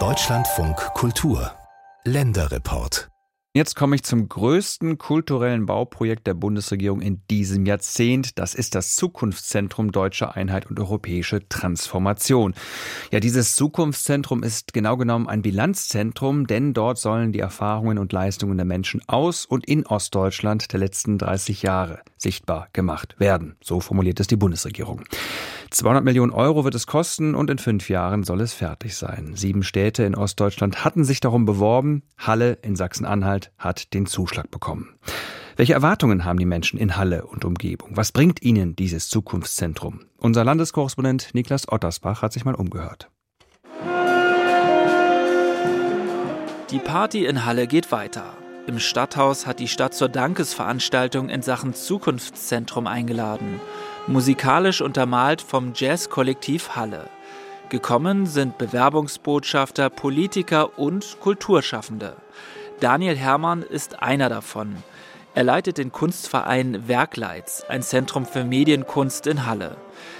Deutschlandfunk Kultur Länderreport Jetzt komme ich zum größten kulturellen Bauprojekt der Bundesregierung in diesem Jahrzehnt. Das ist das Zukunftszentrum Deutsche Einheit und Europäische Transformation. Ja, dieses Zukunftszentrum ist genau genommen ein Bilanzzentrum, denn dort sollen die Erfahrungen und Leistungen der Menschen aus und in Ostdeutschland der letzten 30 Jahre sichtbar gemacht werden. So formuliert es die Bundesregierung. 200 Millionen Euro wird es kosten und in fünf Jahren soll es fertig sein. Sieben Städte in Ostdeutschland hatten sich darum beworben. Halle in Sachsen-Anhalt hat den Zuschlag bekommen. Welche Erwartungen haben die Menschen in Halle und Umgebung? Was bringt ihnen dieses Zukunftszentrum? Unser Landeskorrespondent Niklas Ottersbach hat sich mal umgehört. Die Party in Halle geht weiter. Im Stadthaus hat die Stadt zur Dankesveranstaltung in Sachen Zukunftszentrum eingeladen musikalisch untermalt vom Jazzkollektiv Halle. Gekommen sind Bewerbungsbotschafter, Politiker und Kulturschaffende. Daniel Hermann ist einer davon. Er leitet den Kunstverein Werkleitz, ein Zentrum für Medienkunst in Halle.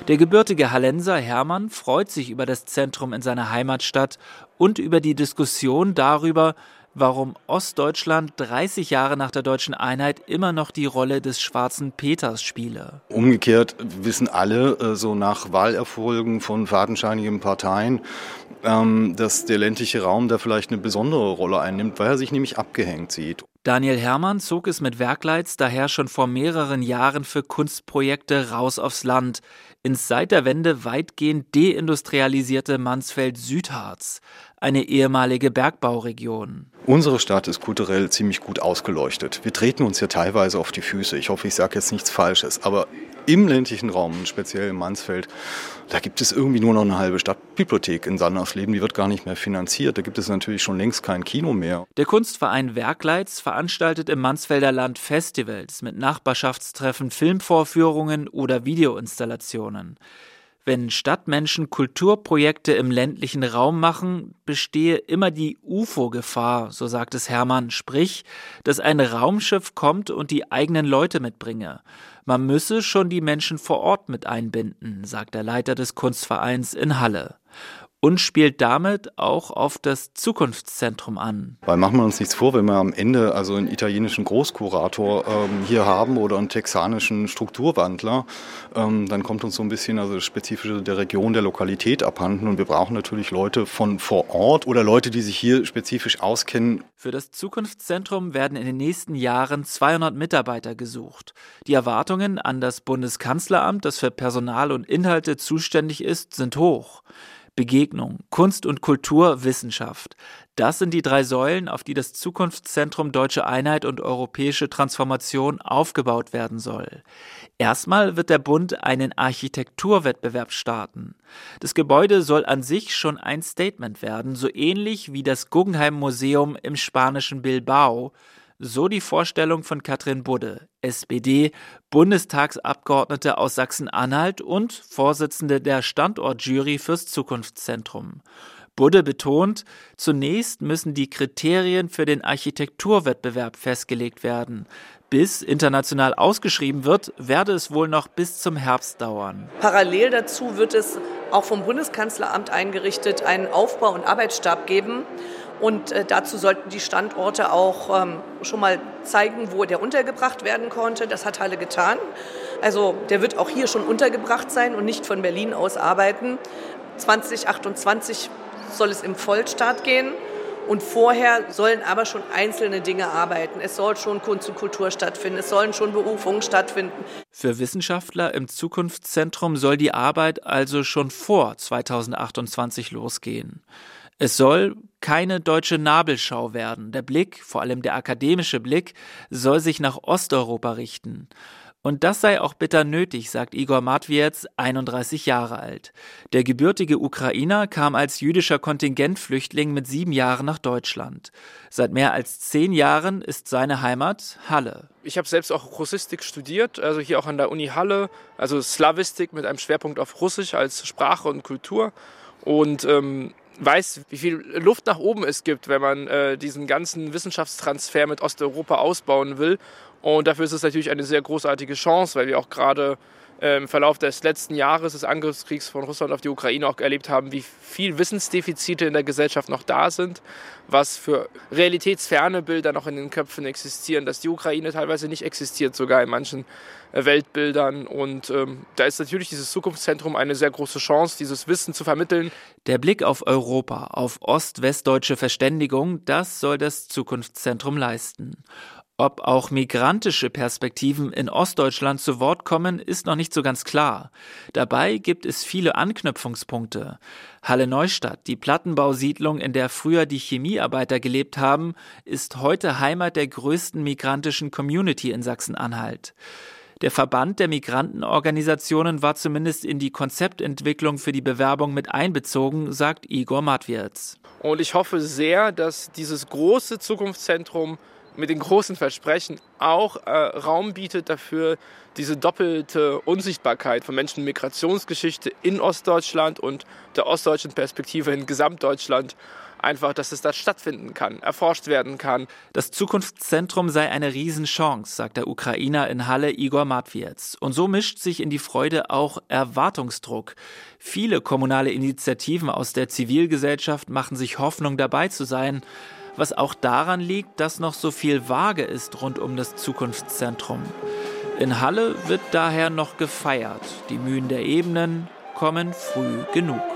Der gebürtige Hallenser Hermann freut sich über das Zentrum in seiner Heimatstadt und über die Diskussion darüber, warum Ostdeutschland 30 Jahre nach der deutschen Einheit immer noch die Rolle des schwarzen Peters spiele. Umgekehrt wissen alle, äh, so nach Wahlerfolgen von fadenscheinigen Parteien, ähm, dass der ländliche Raum da vielleicht eine besondere Rolle einnimmt, weil er sich nämlich abgehängt sieht. Daniel Hermann zog es mit Werkleitz daher schon vor mehreren Jahren für Kunstprojekte raus aufs Land, ins seit der Wende weitgehend deindustrialisierte Mansfeld-Südharz, eine ehemalige Bergbauregion. Unsere Stadt ist kulturell ziemlich gut ausgeleuchtet. Wir treten uns ja teilweise auf die Füße. Ich hoffe, ich sage jetzt nichts Falsches. Aber im ländlichen Raum, speziell im Mansfeld, da gibt es irgendwie nur noch eine halbe Stadtbibliothek in Sandersleben. Die wird gar nicht mehr finanziert. Da gibt es natürlich schon längst kein Kino mehr. Der Kunstverein Werkleitz veranstaltet im Mansfelder Land Festivals mit Nachbarschaftstreffen, Filmvorführungen oder Videoinstallationen. Wenn Stadtmenschen Kulturprojekte im ländlichen Raum machen, bestehe immer die UFO-Gefahr, so sagt es Hermann, sprich, dass ein Raumschiff kommt und die eigenen Leute mitbringe. Man müsse schon die Menschen vor Ort mit einbinden, sagt der Leiter des Kunstvereins in Halle und spielt damit auch auf das Zukunftszentrum an. Weil machen wir uns nichts vor, wenn wir am Ende also einen italienischen Großkurator ähm, hier haben oder einen texanischen Strukturwandler, ähm, dann kommt uns so ein bisschen also das Spezifische der Region, der Lokalität abhanden und wir brauchen natürlich Leute von vor Ort oder Leute, die sich hier spezifisch auskennen. Für das Zukunftszentrum werden in den nächsten Jahren 200 Mitarbeiter gesucht. Die Erwartungen an das Bundeskanzleramt, das für Personal und Inhalte zuständig ist, sind hoch. Begegnung, Kunst und Kultur, Wissenschaft. Das sind die drei Säulen, auf die das Zukunftszentrum Deutsche Einheit und europäische Transformation aufgebaut werden soll. Erstmal wird der Bund einen Architekturwettbewerb starten. Das Gebäude soll an sich schon ein Statement werden, so ähnlich wie das Guggenheim Museum im spanischen Bilbao, so die Vorstellung von Katrin Budde, SPD, Bundestagsabgeordnete aus Sachsen-Anhalt und Vorsitzende der Standortjury fürs Zukunftszentrum. Budde betont, zunächst müssen die Kriterien für den Architekturwettbewerb festgelegt werden. Bis international ausgeschrieben wird, werde es wohl noch bis zum Herbst dauern. Parallel dazu wird es auch vom Bundeskanzleramt eingerichtet einen Aufbau- und Arbeitsstab geben und äh, dazu sollten die Standorte auch ähm, schon mal zeigen, wo der untergebracht werden konnte. Das hat Halle getan. Also der wird auch hier schon untergebracht sein und nicht von Berlin aus arbeiten. 2028 soll es im Vollstart gehen. Und vorher sollen aber schon einzelne Dinge arbeiten. Es soll schon Kunst und Kultur stattfinden. Es sollen schon Berufungen stattfinden. Für Wissenschaftler im Zukunftszentrum soll die Arbeit also schon vor 2028 losgehen. Es soll keine deutsche Nabelschau werden. Der Blick, vor allem der akademische Blick, soll sich nach Osteuropa richten. Und das sei auch bitter nötig, sagt Igor Matwiez, 31 Jahre alt. Der gebürtige Ukrainer kam als jüdischer Kontingentflüchtling mit sieben Jahren nach Deutschland. Seit mehr als zehn Jahren ist seine Heimat Halle. Ich habe selbst auch Russistik studiert, also hier auch an der Uni Halle, also Slavistik mit einem Schwerpunkt auf Russisch als Sprache und Kultur. Und ähm, weiß, wie viel Luft nach oben es gibt, wenn man äh, diesen ganzen Wissenschaftstransfer mit Osteuropa ausbauen will. Und dafür ist es natürlich eine sehr großartige Chance, weil wir auch gerade im Verlauf des letzten Jahres des Angriffskriegs von Russland auf die Ukraine auch erlebt haben, wie viel Wissensdefizite in der Gesellschaft noch da sind, was für realitätsferne Bilder noch in den Köpfen existieren, dass die Ukraine teilweise nicht existiert, sogar in manchen äh, Weltbildern. Und ähm, da ist natürlich dieses Zukunftszentrum eine sehr große Chance, dieses Wissen zu vermitteln. Der Blick auf Europa, auf ost-westdeutsche Verständigung, das soll das Zukunftszentrum leisten. Ob auch migrantische Perspektiven in Ostdeutschland zu Wort kommen, ist noch nicht so ganz klar. Dabei gibt es viele Anknüpfungspunkte. Halle Neustadt, die Plattenbausiedlung, in der früher die Chemiearbeiter gelebt haben, ist heute Heimat der größten migrantischen Community in Sachsen-Anhalt. Der Verband der Migrantenorganisationen war zumindest in die Konzeptentwicklung für die Bewerbung mit einbezogen, sagt Igor Matwirz. Und ich hoffe sehr, dass dieses große Zukunftszentrum mit den großen Versprechen auch äh, Raum bietet dafür, diese doppelte Unsichtbarkeit von Menschen Migrationsgeschichte in Ostdeutschland und der ostdeutschen Perspektive in Gesamtdeutschland einfach, dass es da stattfinden kann, erforscht werden kann. Das Zukunftszentrum sei eine Riesenchance, sagt der Ukrainer in Halle Igor Matwiez. Und so mischt sich in die Freude auch Erwartungsdruck. Viele kommunale Initiativen aus der Zivilgesellschaft machen sich Hoffnung dabei zu sein was auch daran liegt, dass noch so viel vage ist rund um das Zukunftszentrum. In Halle wird daher noch gefeiert. Die Mühen der Ebenen kommen früh genug.